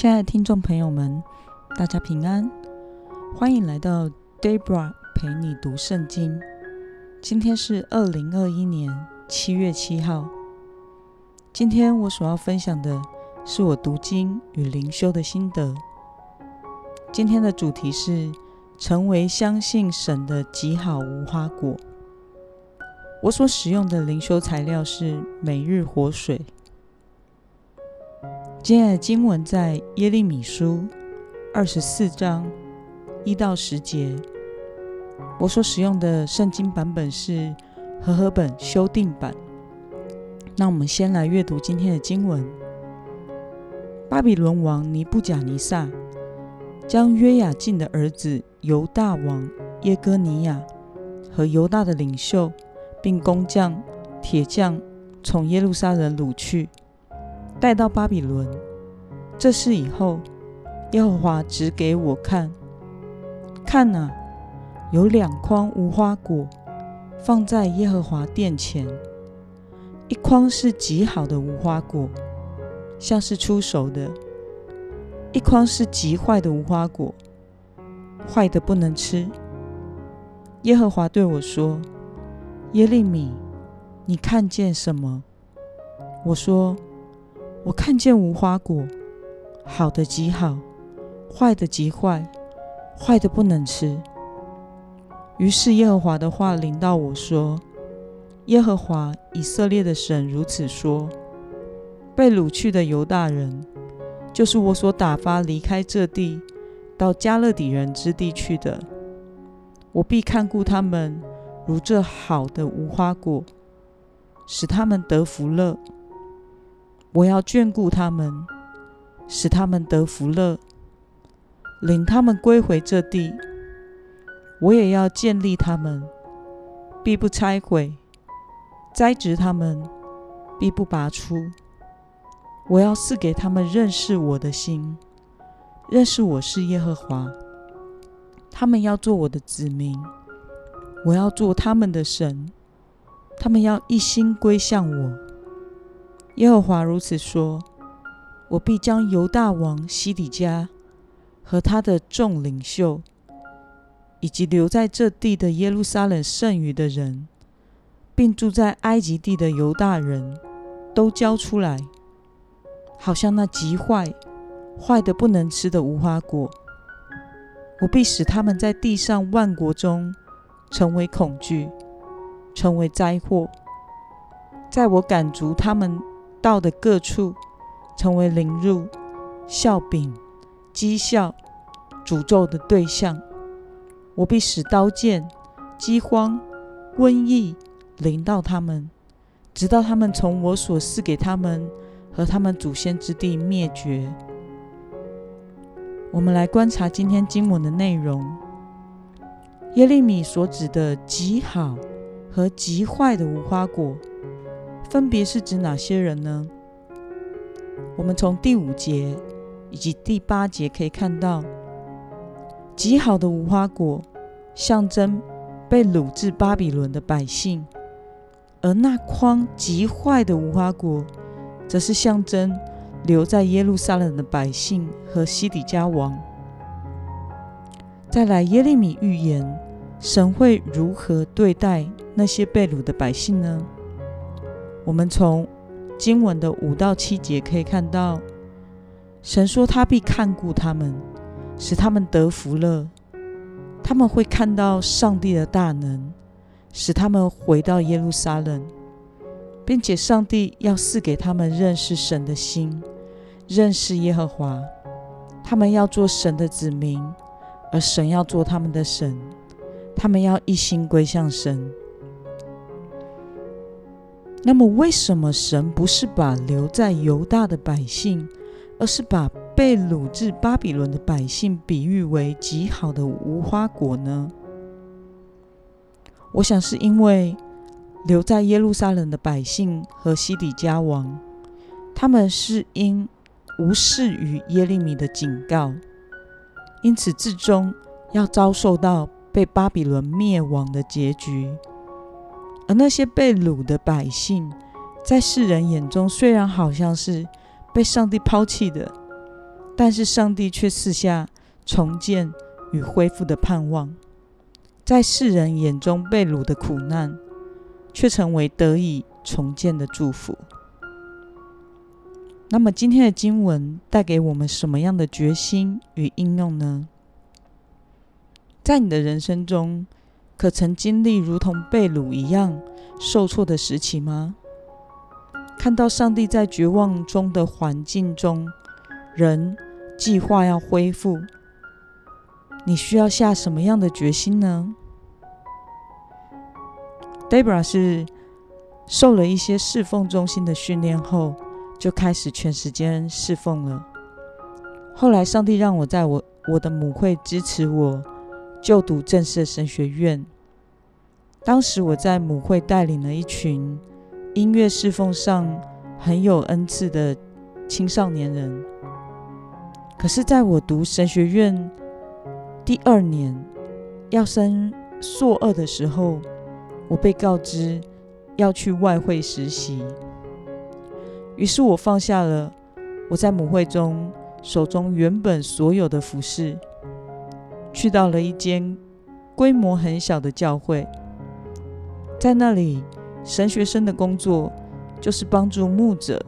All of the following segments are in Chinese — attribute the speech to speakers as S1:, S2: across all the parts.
S1: 亲爱的听众朋友们，大家平安，欢迎来到 Debra 陪你读圣经。今天是二零二一年七月七号。今天我所要分享的是我读经与灵修的心得。今天的主题是成为相信神的极好无花果。我所使用的灵修材料是每日活水。今天的经文在耶利米书二十四章一到十节。我所使用的圣经版本是和合本修订版。那我们先来阅读今天的经文：巴比伦王尼布甲尼撒将约雅敬的儿子犹大王耶哥尼亚和犹大的领袖，并工匠、铁匠从耶路撒冷掳去。带到巴比伦。这事以后，耶和华指给我看，看啊，有两筐无花果放在耶和华殿前，一筐是极好的无花果，像是出熟的；一筐是极坏的无花果，坏的不能吃。耶和华对我说：“耶利米，你看见什么？”我说。我看见无花果，好的极好，坏的极坏，坏的不能吃。于是耶和华的话临到我说：“耶和华以色列的神如此说：被掳去的犹大人，就是我所打发离开这地，到加勒底人之地去的，我必看顾他们，如这好的无花果，使他们得福乐。”我要眷顾他们，使他们得福乐，领他们归回这地。我也要建立他们，必不拆毁；栽植他们，必不拔出。我要赐给他们认识我的心，认识我是耶和华。他们要做我的子民，我要做他们的神。他们要一心归向我。耶和华如此说：“我必将犹大王西底家和他的众领袖，以及留在这地的耶路撒冷剩余的人，并住在埃及地的犹大人都交出来，好像那极坏、坏的不能吃的无花果。我必使他们在地上万国中成为恐惧，成为灾祸。在我赶逐他们。”到的各处，成为凌辱、笑柄、讥笑、诅咒的对象。我必使刀剑、饥荒、瘟疫临到他们，直到他们从我所赐给他们和他们祖先之地灭绝。我们来观察今天经文的内容。耶利米所指的极好和极坏的无花果。分别是指哪些人呢？我们从第五节以及第八节可以看到，极好的无花果象征被掳至巴比伦的百姓，而那筐极坏的无花果，则是象征留在耶路撒冷的百姓和西底家王。再来，耶利米预言神会如何对待那些被掳的百姓呢？我们从经文的五到七节可以看到，神说他必看顾他们，使他们得福乐。他们会看到上帝的大能，使他们回到耶路撒冷，并且上帝要赐给他们认识神的心，认识耶和华。他们要做神的子民，而神要做他们的神。他们要一心归向神。那么，为什么神不是把留在犹大的百姓，而是把被掳至巴比伦的百姓比喻为极好的无花果呢？我想是因为留在耶路撒冷的百姓和西底家王，他们是因无视于耶利米的警告，因此至终要遭受到被巴比伦灭亡的结局。而那些被掳的百姓，在世人眼中虽然好像是被上帝抛弃的，但是上帝却赐下重建与恢复的盼望，在世人眼中被掳的苦难，却成为得以重建的祝福。那么，今天的经文带给我们什么样的决心与应用呢？在你的人生中，可曾经历如同被掳一样受挫的时期吗？看到上帝在绝望中的环境中，人。计划要恢复，你需要下什么样的决心呢？Debra 是受了一些侍奉中心的训练后，就开始全时间侍奉了。后来，上帝让我在我我的母会支持我就读正式神学院。当时我在母会带领了一群音乐侍奉上很有恩赐的青少年人。可是，在我读神学院第二年要升硕二的时候，我被告知要去外会实习。于是我放下了我在母会中手中原本所有的服饰，去到了一间规模很小的教会。在那里，神学生的工作就是帮助牧者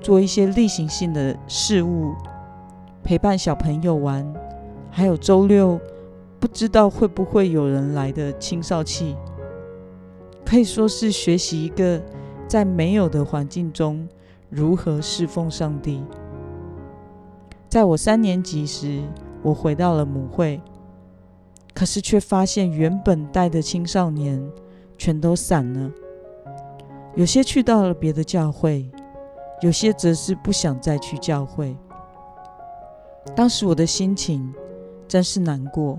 S1: 做一些例行性的事物。陪伴小朋友玩，还有周六不知道会不会有人来的青少期，可以说是学习一个在没有的环境中如何侍奉上帝。在我三年级时，我回到了母会，可是却发现原本带的青少年全都散了，有些去到了别的教会，有些则是不想再去教会。当时我的心情真是难过，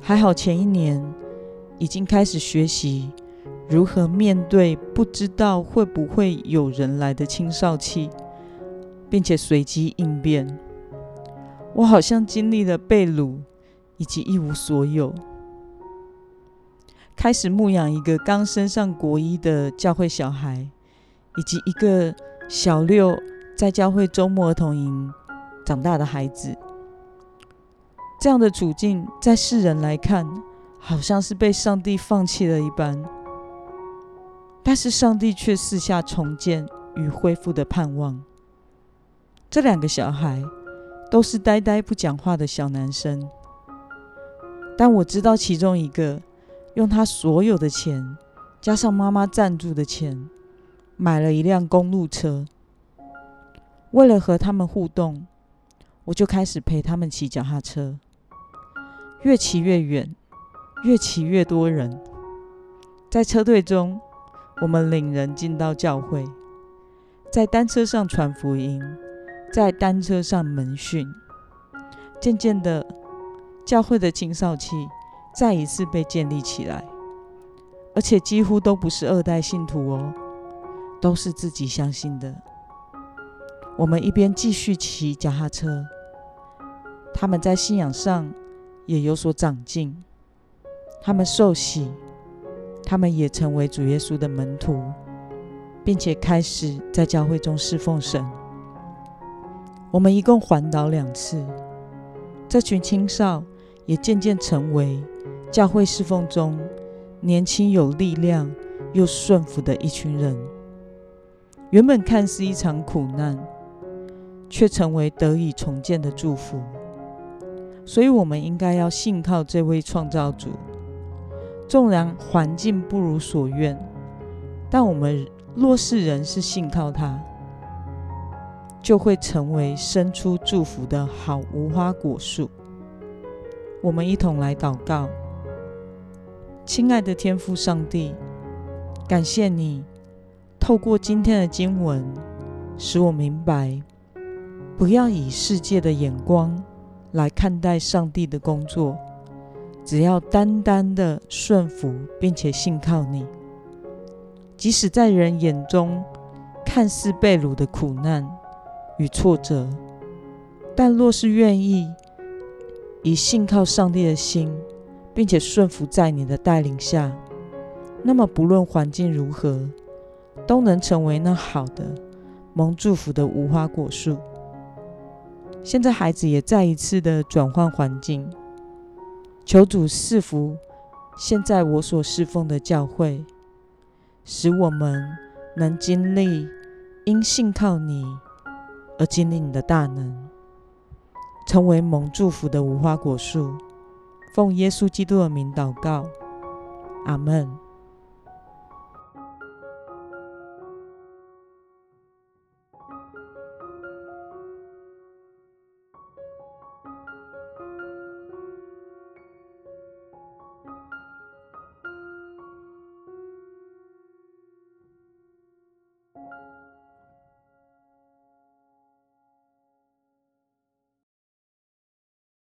S1: 还好前一年已经开始学习如何面对不知道会不会有人来的青少期，并且随机应变。我好像经历了被掳以及一无所有，开始牧养一个刚升上国一的教会小孩，以及一个小六在教会周末儿童营。长大的孩子，这样的处境在世人来看，好像是被上帝放弃了一般。但是上帝却四下重建与恢复的盼望。这两个小孩都是呆呆不讲话的小男生，但我知道其中一个用他所有的钱，加上妈妈赞助的钱，买了一辆公路车，为了和他们互动。我就开始陪他们骑脚踏车，越骑越远，越骑越多人。在车队中，我们领人进到教会，在单车上传福音，在单车上门训。渐渐的，教会的青少期再一次被建立起来，而且几乎都不是二代信徒哦，都是自己相信的。我们一边继续骑脚踏车。他们在信仰上也有所长进，他们受洗，他们也成为主耶稣的门徒，并且开始在教会中侍奉神。我们一共环岛两次，这群青少也渐渐成为教会侍奉中年轻有力量又顺服的一群人。原本看似一场苦难，却成为得以重建的祝福。所以，我们应该要信靠这位创造主。纵然环境不如所愿，但我们若是人是信靠他，就会成为生出祝福的好无花果树。我们一同来祷告，亲爱的天父上帝，感谢你透过今天的经文，使我明白，不要以世界的眼光。来看待上帝的工作，只要单单的顺服，并且信靠你，即使在人眼中看似被掳的苦难与挫折，但若是愿意以信靠上帝的心，并且顺服在你的带领下，那么不论环境如何，都能成为那好的蒙祝福的无花果树。现在孩子也再一次的转换环境，求主赐福现在我所侍奉的教会，使我们能经历因信靠你而经历你的大能，成为蒙祝福的无花果树。奉耶稣基督的名祷告，阿门。